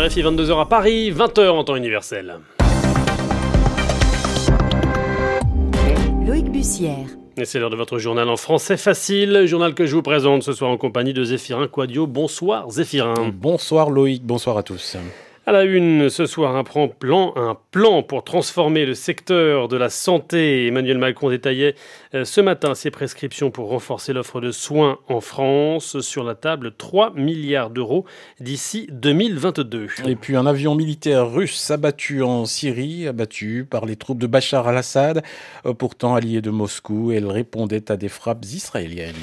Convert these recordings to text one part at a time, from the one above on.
RFI 22h à Paris, 20h en temps universel. Loïc Bussière. Et c'est l'heure de votre journal en français facile, journal que je vous présente ce soir en compagnie de Zéphirin Quadio. Bonsoir Zéphirin. Bonsoir Loïc, bonsoir à tous. À la une, ce soir, un plan, un plan pour transformer le secteur de la santé. Emmanuel Macron détaillait euh, ce matin ses prescriptions pour renforcer l'offre de soins en France. Sur la table, 3 milliards d'euros d'ici 2022. Et puis un avion militaire russe abattu en Syrie, abattu par les troupes de Bachar al-Assad, euh, pourtant allié de Moscou. Elle répondait à des frappes israéliennes.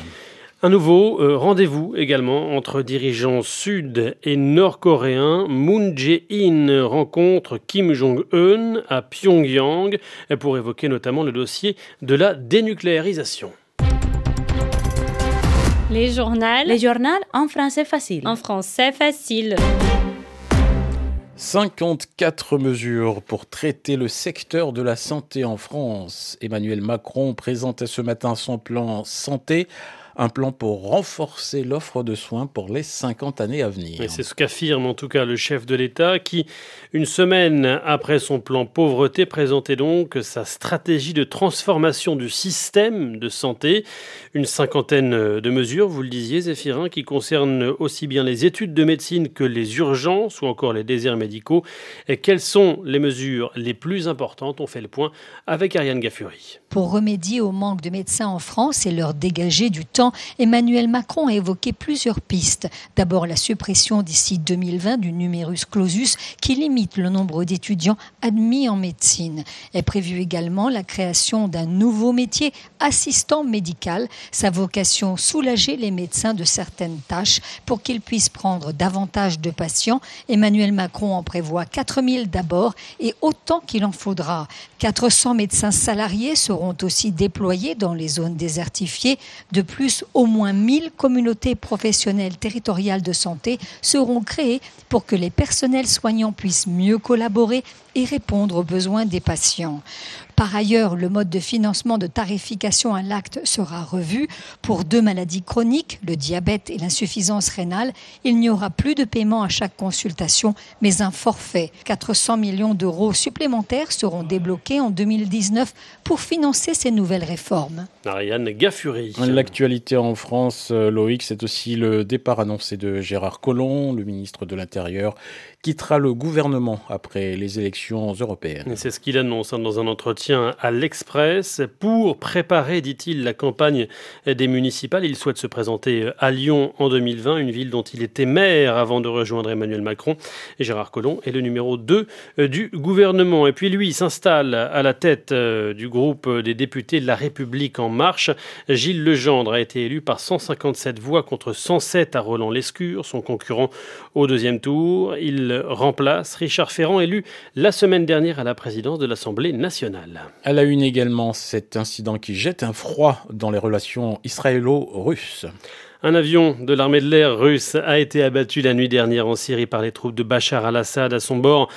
Un nouveau euh, rendez-vous également entre dirigeants sud et nord-coréens. Moon Jae-in rencontre Kim Jong-un à Pyongyang pour évoquer notamment le dossier de la dénucléarisation. Les journaux. Les journaux en français facile. En français facile. 54 mesures pour traiter le secteur de la santé en France. Emmanuel Macron présentait ce matin son plan santé un plan pour renforcer l'offre de soins pour les 50 années à venir. C'est ce qu'affirme en tout cas le chef de l'État qui, une semaine après son plan pauvreté, présentait donc sa stratégie de transformation du système de santé. Une cinquantaine de mesures, vous le disiez, Zéphirin, qui concernent aussi bien les études de médecine que les urgences ou encore les déserts médicaux. Et quelles sont les mesures les plus importantes? On fait le point avec Ariane Gaffuri. Pour remédier au manque de médecins en France et leur dégager du temps, Emmanuel Macron a évoqué plusieurs pistes. D'abord la suppression d'ici 2020 du numerus clausus qui limite le nombre d'étudiants admis en médecine. Est prévue également la création d'un nouveau métier, assistant médical. Sa vocation, soulager les médecins de certaines tâches pour qu'ils puissent prendre davantage de patients. Emmanuel Macron en prévoit 4000 d'abord et autant qu'il en faudra. 400 médecins salariés seront aussi déployés dans les zones désertifiées. De plus, au moins 1000 communautés professionnelles territoriales de santé seront créées pour que les personnels soignants puissent mieux collaborer et répondre aux besoins des patients. Par ailleurs, le mode de financement de tarification à l'acte sera revu. Pour deux maladies chroniques, le diabète et l'insuffisance rénale, il n'y aura plus de paiement à chaque consultation, mais un forfait. 400 millions d'euros supplémentaires seront débloqués en 2019 pour financer ces nouvelles réformes. Ariane Gaffuri. L'actualité en France, euh, Loïc, c'est aussi le départ annoncé de Gérard Collomb, le ministre de l'Intérieur, quittera le gouvernement après les élections européennes. C'est ce qu'il annonce hein, dans un entretien à l'Express. Pour préparer, dit-il, la campagne des municipales, il souhaite se présenter à Lyon en 2020, une ville dont il était maire avant de rejoindre Emmanuel Macron. Et Gérard Collomb est le numéro 2 euh, du gouvernement. Et puis lui s'installe à la tête euh, du groupe des députés de la République en marche. Gilles Legendre a été élu par 157 voix contre 107 à Roland-Lescure, son concurrent au deuxième tour. Il remplace Richard Ferrand, élu la semaine dernière à la présidence de l'Assemblée nationale. À la une également, cet incident qui jette un froid dans les relations israélo-russes. Un avion de l'armée de l'air russe a été abattu la nuit dernière en Syrie par les troupes de Bachar al-Assad. À son bord,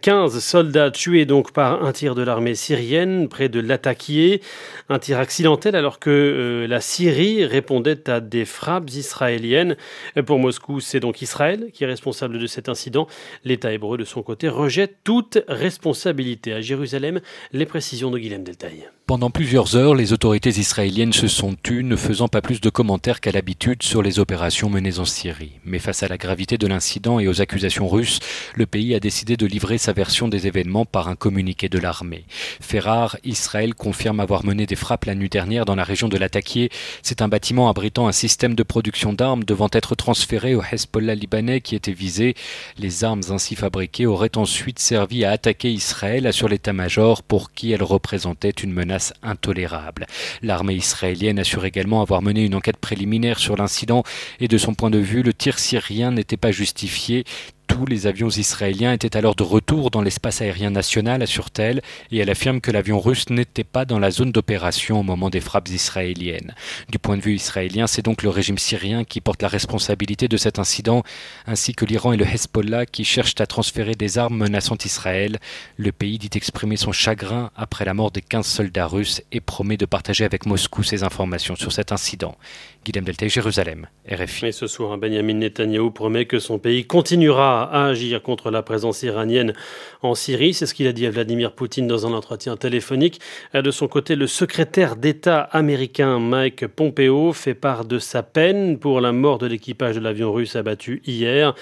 15 soldats tués donc par un tir de l'armée syrienne près de Latakié. Un tir accidentel alors que euh, la Syrie répondait à des frappes israéliennes. Pour Moscou, c'est donc Israël qui est responsable de cet incident. L'État hébreu, de son côté, rejette toute responsabilité. À Jérusalem, les précisions de Guilhem Deltaï. Pendant plusieurs heures, les autorités israéliennes se sont tues, ne faisant pas plus de commentaires qu'à l'habitude sur les opérations menées en Syrie. Mais face à la gravité de l'incident et aux accusations russes, le pays a décidé de livrer sa version des événements par un communiqué de l'armée. Ferrar, Israël confirme avoir mené des frappes la nuit dernière dans la région de Latakié. C'est un bâtiment abritant un système de production d'armes devant être transféré au Hezbollah libanais qui était visé. Les armes ainsi fabriquées auraient ensuite servi à attaquer Israël, assure l'état-major pour qui elles représentaient une menace intolérable. L'armée israélienne assure également avoir mené une enquête préliminaire sur l'incident et de son point de vue, le tir syrien n'était pas justifié tous les avions israéliens étaient alors de retour dans l'espace aérien national, assure-t-elle, et elle affirme que l'avion russe n'était pas dans la zone d'opération au moment des frappes israéliennes. Du point de vue israélien, c'est donc le régime syrien qui porte la responsabilité de cet incident, ainsi que l'Iran et le Hezbollah qui cherchent à transférer des armes menaçant Israël. Le pays dit exprimer son chagrin après la mort des 15 soldats russes et promet de partager avec Moscou ses informations sur cet incident. Guillaume Delta, Jérusalem, RFI. Et ce soir, Benjamin Netanyahu promet que son pays continuera à agir contre la présence iranienne en Syrie. C'est ce qu'il a dit à Vladimir Poutine dans un entretien téléphonique. De son côté, le secrétaire d'État américain Mike Pompeo fait part de sa peine pour la mort de l'équipage de l'avion russe abattu hier.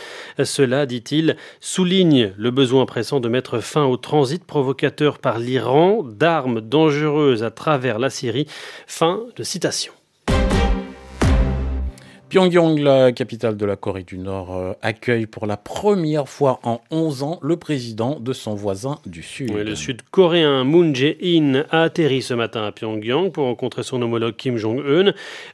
Cela, dit-il, souligne le besoin pressant de mettre fin au transit provocateur par l'Iran d'armes dangereuses à travers la Syrie. Fin de citation. Pyongyang, la capitale de la Corée du Nord, euh, accueille pour la première fois en 11 ans le président de son voisin du Sud. le Sud-Coréen Moon Jae-in a atterri ce matin à Pyongyang pour rencontrer son homologue Kim Jong-un.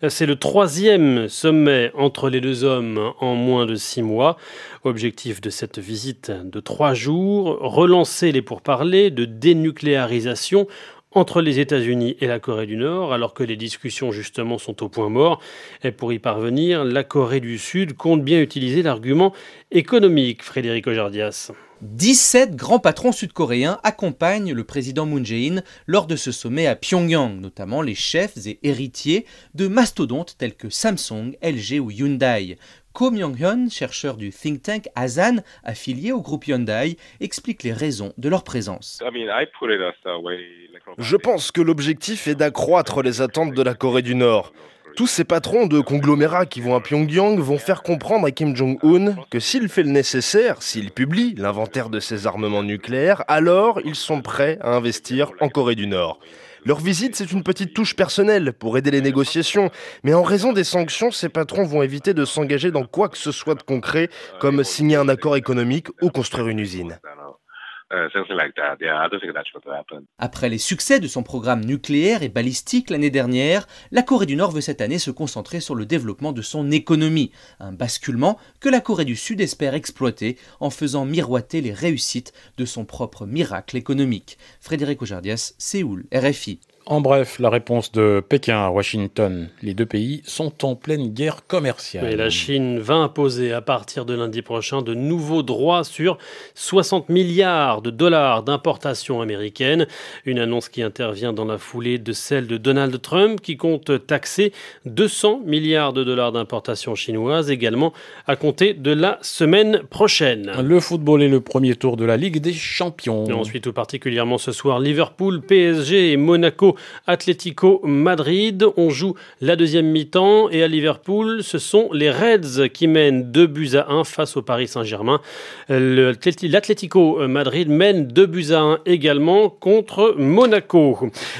C'est le troisième sommet entre les deux hommes en moins de six mois. Objectif de cette visite de trois jours, relancer les pourparlers de dénucléarisation entre les États-Unis et la Corée du Nord, alors que les discussions justement sont au point mort. Et pour y parvenir, la Corée du Sud compte bien utiliser l'argument économique, Frédéric Ojardias. 17 grands patrons sud-coréens accompagnent le président Moon Jae-in lors de ce sommet à Pyongyang, notamment les chefs et héritiers de mastodontes tels que Samsung, LG ou Hyundai. Ko Myung-hyun, chercheur du think tank Azan, affilié au groupe Hyundai, explique les raisons de leur présence. Je pense que l'objectif est d'accroître les attentes de la Corée du Nord. Tous ces patrons de conglomérats qui vont à Pyongyang vont faire comprendre à Kim Jong-un que s'il fait le nécessaire, s'il publie l'inventaire de ses armements nucléaires, alors ils sont prêts à investir en Corée du Nord. Leur visite, c'est une petite touche personnelle pour aider les négociations, mais en raison des sanctions, ces patrons vont éviter de s'engager dans quoi que ce soit de concret, comme signer un accord économique ou construire une usine. Euh, Après les succès de son programme nucléaire et balistique l'année dernière, la Corée du Nord veut cette année se concentrer sur le développement de son économie, un basculement que la Corée du Sud espère exploiter en faisant miroiter les réussites de son propre miracle économique. Frédéric Ojardias, Séoul, RFI. En bref, la réponse de Pékin à Washington. Les deux pays sont en pleine guerre commerciale. Et la Chine va imposer à partir de lundi prochain de nouveaux droits sur 60 milliards de dollars d'importation américaine. Une annonce qui intervient dans la foulée de celle de Donald Trump qui compte taxer 200 milliards de dollars d'importation chinoise également à compter de la semaine prochaine. Le football est le premier tour de la Ligue des Champions. Et ensuite, tout particulièrement ce soir, Liverpool, PSG et Monaco Atlético Madrid. On joue la deuxième mi-temps et à Liverpool, ce sont les Reds qui mènent 2 buts à 1 face au Paris Saint-Germain. L'Atlético Madrid mène 2 buts à 1 également contre Monaco.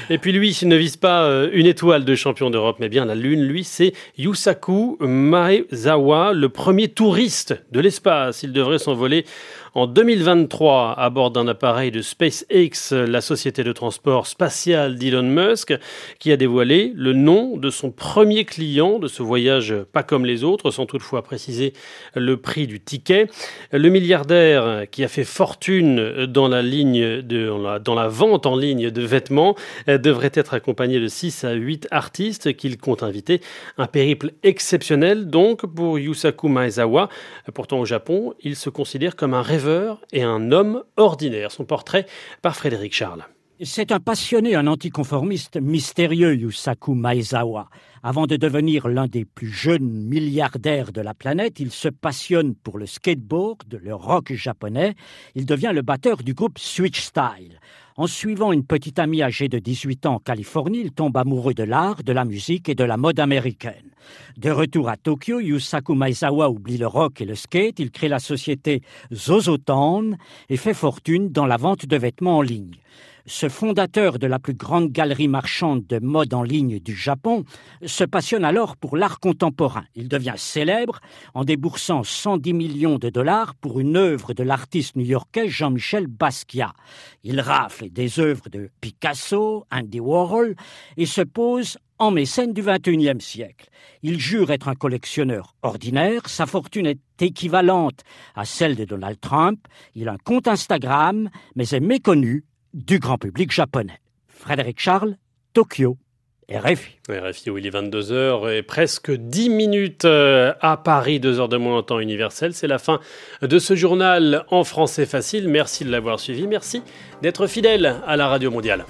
Et puis lui, il ne vise pas euh, une étoile de champion d'Europe, mais bien la lune. Lui, c'est Yusaku Maezawa, le premier touriste de l'espace. Il devrait s'envoler en 2023 à bord d'un appareil de SpaceX, la société de transport spatial d'Elon Musk, qui a dévoilé le nom de son premier client de ce voyage pas comme les autres, sans toutefois préciser le prix du ticket. Le milliardaire qui a fait fortune dans la ligne de, dans la vente en ligne de vêtements devrait être accompagné de 6 à 8 artistes qu'il compte inviter. Un périple exceptionnel donc pour Yusaku Maezawa. Pourtant au Japon, il se considère comme un rêveur et un homme ordinaire. Son portrait par Frédéric Charles. C'est un passionné, un anticonformiste mystérieux, Yusaku Maezawa. Avant de devenir l'un des plus jeunes milliardaires de la planète, il se passionne pour le skateboard, le rock japonais. Il devient le batteur du groupe Switch Style. En suivant une petite amie âgée de 18 ans en Californie, il tombe amoureux de l'art, de la musique et de la mode américaine. De retour à Tokyo, Yusaku Maezawa oublie le rock et le skate. Il crée la société Zozotown et fait fortune dans la vente de vêtements en ligne. Ce fondateur de la plus grande galerie marchande de mode en ligne du Japon se passionne alors pour l'art contemporain. Il devient célèbre en déboursant 110 millions de dollars pour une œuvre de l'artiste new-yorkais Jean-Michel Basquiat. Il rafle des œuvres de Picasso, Andy Warhol et se pose en mécène du XXIe siècle. Il jure être un collectionneur ordinaire, sa fortune est équivalente à celle de Donald Trump, il a un compte Instagram, mais est méconnu du grand public japonais. Frédéric Charles, Tokyo. RFI. RFI où il est 22h et presque 10 minutes euh, à Paris, 2 heures de moins en temps universel. C'est la fin de ce journal en français facile. Merci de l'avoir suivi. Merci d'être fidèle à la Radio Mondiale.